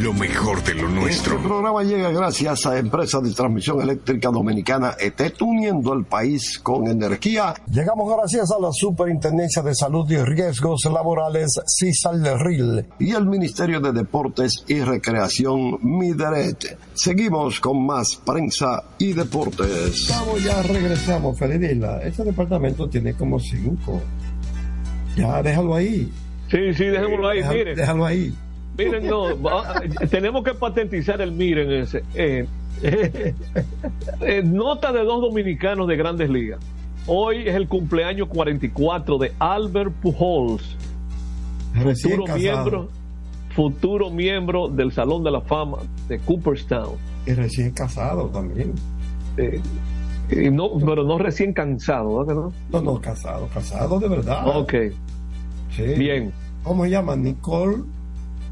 lo mejor de lo nuestro. Este programa llega gracias a Empresa de Transmisión Eléctrica Dominicana ET, uniendo el país con energía. Llegamos gracias a la Superintendencia de Salud y Riesgos Laborales, CISALRIL, y el Ministerio de Deportes y Recreación, MIDERET. Seguimos con más prensa y deportes. Vamos, ya regresamos, Feridila. Ese departamento tiene como cinco. Ya, déjalo ahí. Sí, sí, dejémoslo ahí, Déjalo- miren. Déjalo ahí. Miren, no, va- tenemos que patentizar el miren ese. Eh, eh, nota de dos dominicanos de grandes ligas. Hoy es el cumpleaños 44 de Albert Pujols, Recién futuro casado. miembro, futuro miembro del Salón de la Fama de Cooperstown. Y recién casado también. Eh, y no, pero no recién cansado, ¿verdad no? No, no, casado, casado de verdad. Ok, Sí. bien. ¿Cómo se llama? Nicole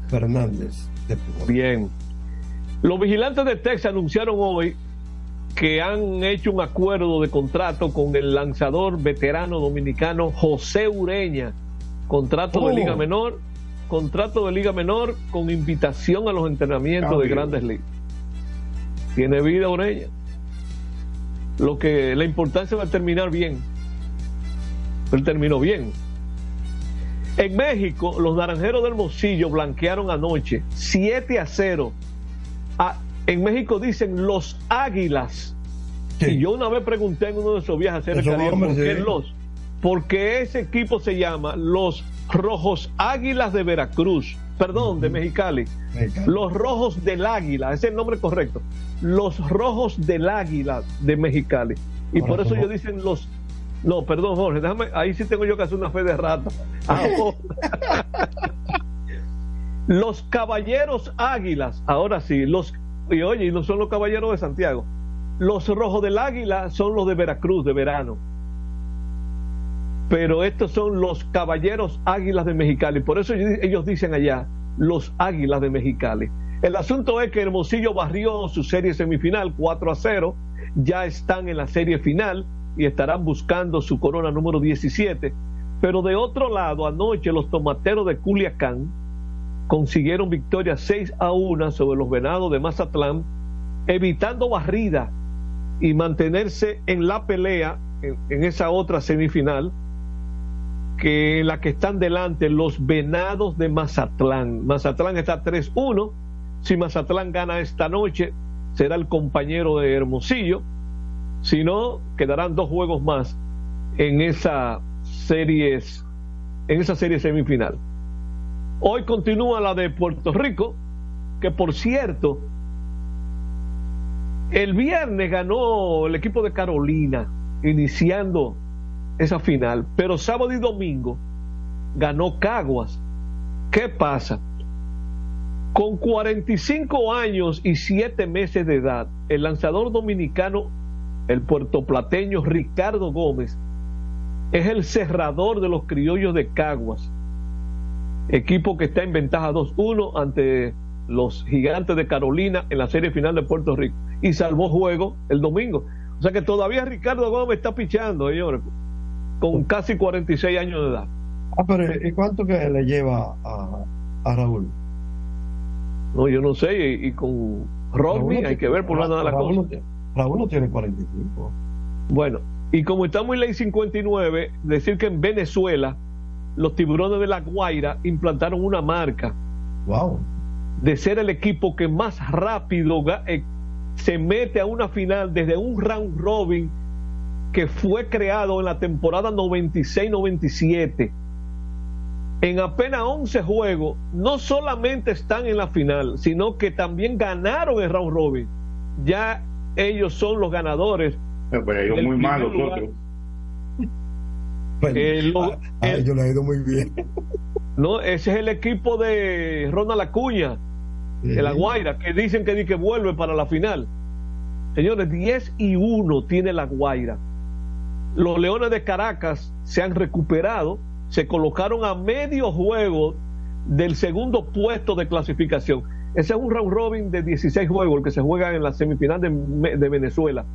Fernández. De. Bien. Los vigilantes de Texas anunciaron hoy que han hecho un acuerdo de contrato con el lanzador veterano dominicano José Ureña. Contrato Oh. de Liga Menor, contrato de Liga Menor con invitación a los entrenamientos de grandes ligas. Tiene vida Ureña. Lo que la importancia va a terminar bien. Él terminó bien. En México, los naranjeros del Mocillo blanquearon anoche 7 a 0. Ah, en México dicen los águilas. Y yo una vez pregunté en uno de esos viajes acerca de por qué sí. los. Porque ese equipo se llama los Rojos Águilas de Veracruz. Perdón, de Mexicali. Mexicali. Los Rojos del Águila, ese es el nombre correcto. Los Rojos del Águila de Mexicali. Y Ahora, por eso ellos dicen los. No, perdón, Jorge, déjame, ahí sí tengo yo que hacer una fe de rata. Ahora- los Caballeros Águilas, ahora sí, los. Y oye, y no son los Caballeros de Santiago. Los Rojos del Águila son los de Veracruz, de verano. Pero estos son los Caballeros Águilas de Mexicali. Por eso ellos ellos dicen allá, los Águilas de Mexicali. El asunto es que Hermosillo barrió su serie semifinal 4 a 0. Ya están en la serie final y estarán buscando su corona número 17. Pero de otro lado, anoche los tomateros de Culiacán consiguieron victoria 6 a 1 sobre los venados de Mazatlán, evitando barrida y mantenerse en la pelea en, esa otra semifinal que en la que están delante los venados de Mazatlán. Mazatlán está 3-1. Si Mazatlán gana esta noche, será el compañero de Hermosillo. Si no, quedarán dos juegos más en esa series, en esa serie semifinal. Hoy continúa la de Puerto Rico, que por cierto, el viernes ganó el equipo de Carolina, iniciando esa final, pero sábado y domingo ganó Caguas. ¿Qué pasa? Con 45 años y 7 meses de edad, el lanzador dominicano, el puertoplateño Ricardo Gómez, es el cerrador de los criollos de Caguas, equipo que está en ventaja 2-1 ante los gigantes de Carolina en la serie final de Puerto Rico y salvó juego el domingo. O sea que todavía Ricardo Gómez está pichando, señores, con casi 46 años de edad. Ah, pero ¿y cuánto que le lleva a, a Raúl? No, yo no sé, y, y con Rodney, hay que ver por nada de la cosa. Raúl no tiene 45. Bueno, y como estamos en ley 59, decir que en Venezuela los tiburones de la Guaira implantaron una marca Wow. de ser el equipo que más rápido eh, se mete a una final desde un round robin que fue creado en la temporada 96-97. En apenas 11 juegos, no solamente están en la final, sino que también ganaron el round robin. Ya ellos son los ganadores. Pero ellos muy malos, lugar. otros. Eh, lo- a, a ellos le ha ido muy bien. No, ese es el equipo de Ronald Acuña, de La Guaira, que dicen que, di que vuelve para la final. Señores, 10 y 1 tiene La Guaira. Los Leones de Caracas se han recuperado, se colocaron a medio juego del segundo puesto de clasificación. Ese es un round robin de 16 juegos, el que se juega en la semifinal de, de Venezuela.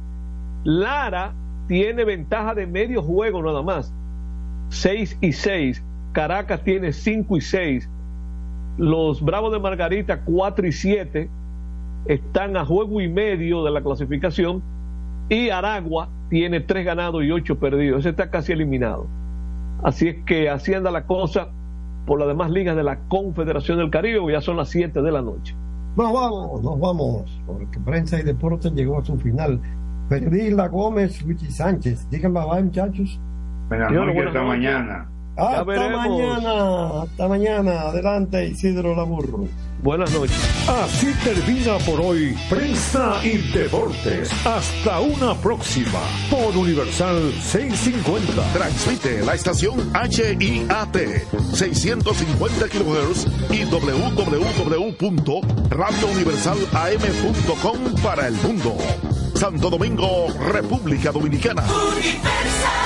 Lara tiene ventaja de medio juego nada más. 6 y 6. Caracas tiene 5 y 6. Los Bravos de Margarita 4 y 7 están a juego y medio de la clasificación. Y Aragua tiene 3 ganados y 8 perdidos. Ese está casi eliminado. Así es que así anda la cosa por las demás ligas de la Confederación del Caribe. Ya son las 7 de la noche. Nos vamos, nos vamos, porque Prensa y Deportes llegó a su final. Perdila Gómez, Luigi Sánchez. Digan bye bye, muchachos. Buenas noches, hasta mañana. Hasta mañana, hasta mañana. Adelante, Isidro Laburro. Buenas noches. Así termina por hoy Prensa y Deportes. Hasta una próxima por Universal 650. Transmite la estación HIAT 650 kHz y www.radiouniversalam.com para el mundo. Santo Domingo, República Dominicana.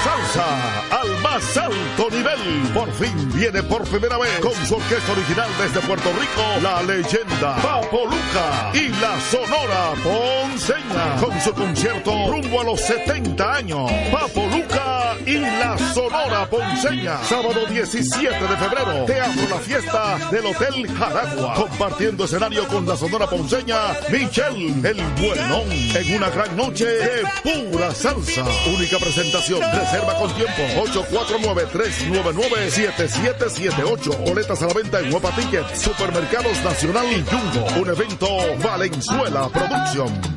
Salsa al más alto nivel. Por fin viene por primera vez con su orquesta original desde Puerto Rico, la leyenda Papo Luca y la Sonora Ponceña con su concierto rumbo a los 70 años. Papo Luca y la Sonora Ponceña. Sábado 17 de febrero, Teatro La Fiesta del Hotel Jaragua. Compartiendo escenario con la Sonora Ponceña, Michelle el Buenón. En una gran noche de pura salsa. Única presentación. Reserva con tiempo. 849-399-7778. Boletas a la venta en Huepa Ticket, Supermercados Nacional y Jumbo. Un evento Valenzuela Productions.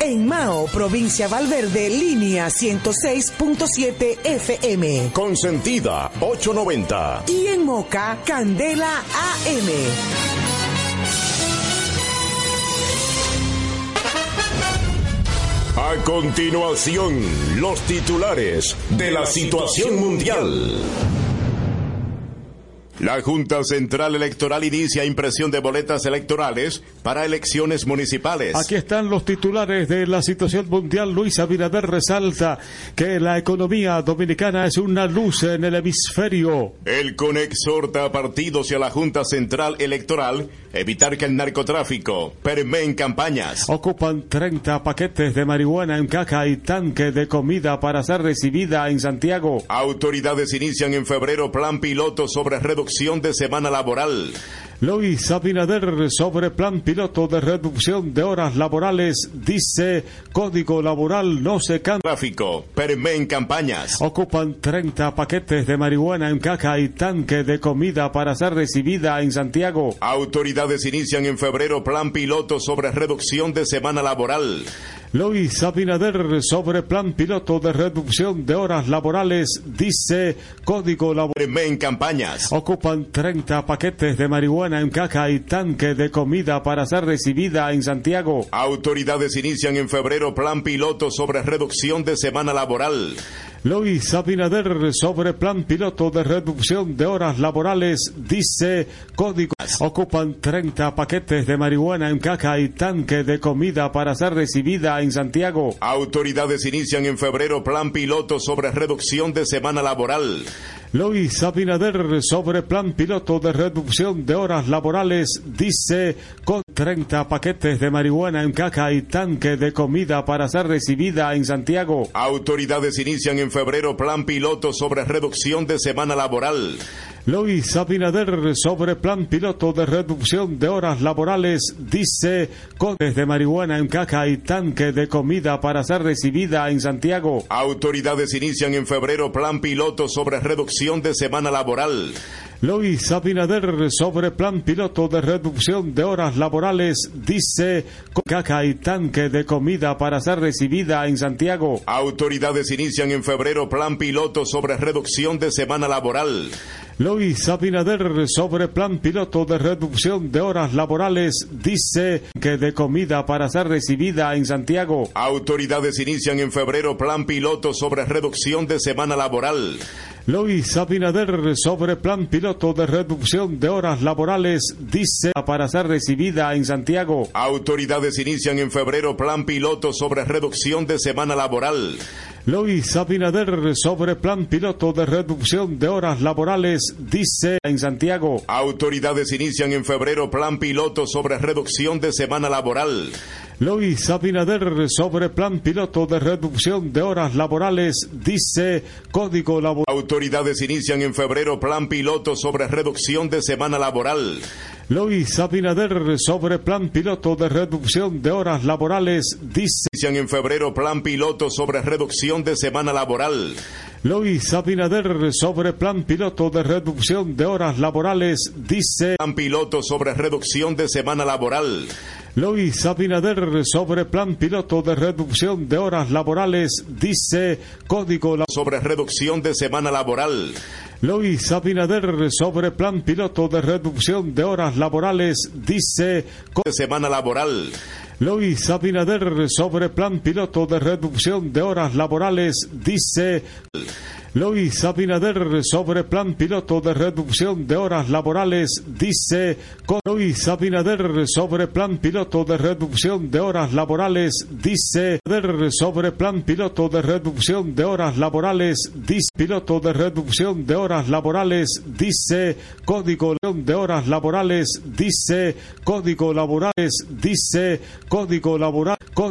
En Mao, provincia Valverde, línea 106.7 FM. Consentida 890. Y en Moca, Candela AM. A continuación, los titulares de la situación mundial. La Junta Central Electoral inicia impresión de boletas electorales para elecciones municipales. Aquí están los titulares de la situación mundial. Luis Abinader resalta que la economía dominicana es una luz en el hemisferio. El CONE exhorta a partidos y a la Junta Central Electoral Evitar que el narcotráfico permee en campañas. Ocupan 30 paquetes de marihuana en caja y tanque de comida para ser recibida en Santiago. Autoridades inician en febrero plan piloto sobre reducción de semana laboral. Luis Abinader sobre plan piloto de reducción de horas laborales dice Código Laboral no se cambia. Tráfico, permee en campañas. Ocupan 30 paquetes de marihuana en caja y tanque de comida para ser recibida en Santiago. Autoridades inician en febrero plan piloto sobre reducción de semana laboral. Luis Abinader sobre plan piloto de reducción de horas laborales dice Código Laboral. En campañas. Ocupan 30 paquetes de marihuana en caja y tanque de comida para ser recibida en Santiago. Autoridades inician en febrero plan piloto sobre reducción de semana laboral. Luis Abinader sobre plan piloto de reducción de horas laborales dice Código. Ocupan 30 paquetes de marihuana en caja y tanque de comida para ser recibida en Santiago. Autoridades inician en febrero plan piloto sobre reducción de semana laboral. Luis Abinader sobre plan piloto de reducción de horas laborales dice con 30 paquetes de marihuana en caja y tanque de comida para ser recibida en Santiago. Autoridades inician en febrero plan piloto sobre reducción de semana laboral. Luis Abinader sobre plan piloto de reducción de horas laborales dice codes de marihuana en caja y tanque de comida para ser recibida en Santiago. Autoridades inician en febrero plan piloto sobre reducción de semana laboral. Luis Abinader sobre plan piloto de reducción de horas laborales dice caja y tanque de comida para ser recibida en Santiago. Autoridades inician en febrero plan piloto sobre reducción de semana laboral. Luis Abinader sobre plan piloto de reducción de horas laborales dice que de comida para ser recibida en Santiago. Autoridades inician en febrero plan piloto sobre reducción de semana laboral. Luis Abinader sobre plan piloto de reducción de horas laborales dice para ser recibida en Santiago. Autoridades inician en febrero plan piloto sobre reducción de semana laboral. Luis Abinader sobre plan piloto de reducción de horas laborales dice en Santiago. Autoridades inician en febrero plan piloto sobre reducción de semana laboral. Luis Abinader sobre plan piloto de reducción de horas laborales dice Código Laboral. Autoridades inician en febrero plan piloto sobre reducción de semana laboral. Luis Abinader sobre plan piloto de reducción de horas laborales dice. En febrero plan piloto sobre reducción de semana laboral. Luis Abinader sobre plan piloto de reducción de horas laborales dice. Plan piloto sobre reducción de semana laboral. Luis Abinader sobre plan piloto de reducción de horas laborales dice Código la sobre reducción de semana laboral. Luis Abinader sobre plan piloto de reducción de horas laborales dice de semana laboral. Luis Abinader sobre plan piloto de reducción de horas laborales dice Luis Abinader sobre plan piloto de reducción de horas laborales dice Luis Abinader sobre plan piloto de reducción de horas laborales dice sobre plan piloto de reducción de horas laborales dice piloto de reducción de horas laborales dice código de horas laborales dice código laborales dice código laboral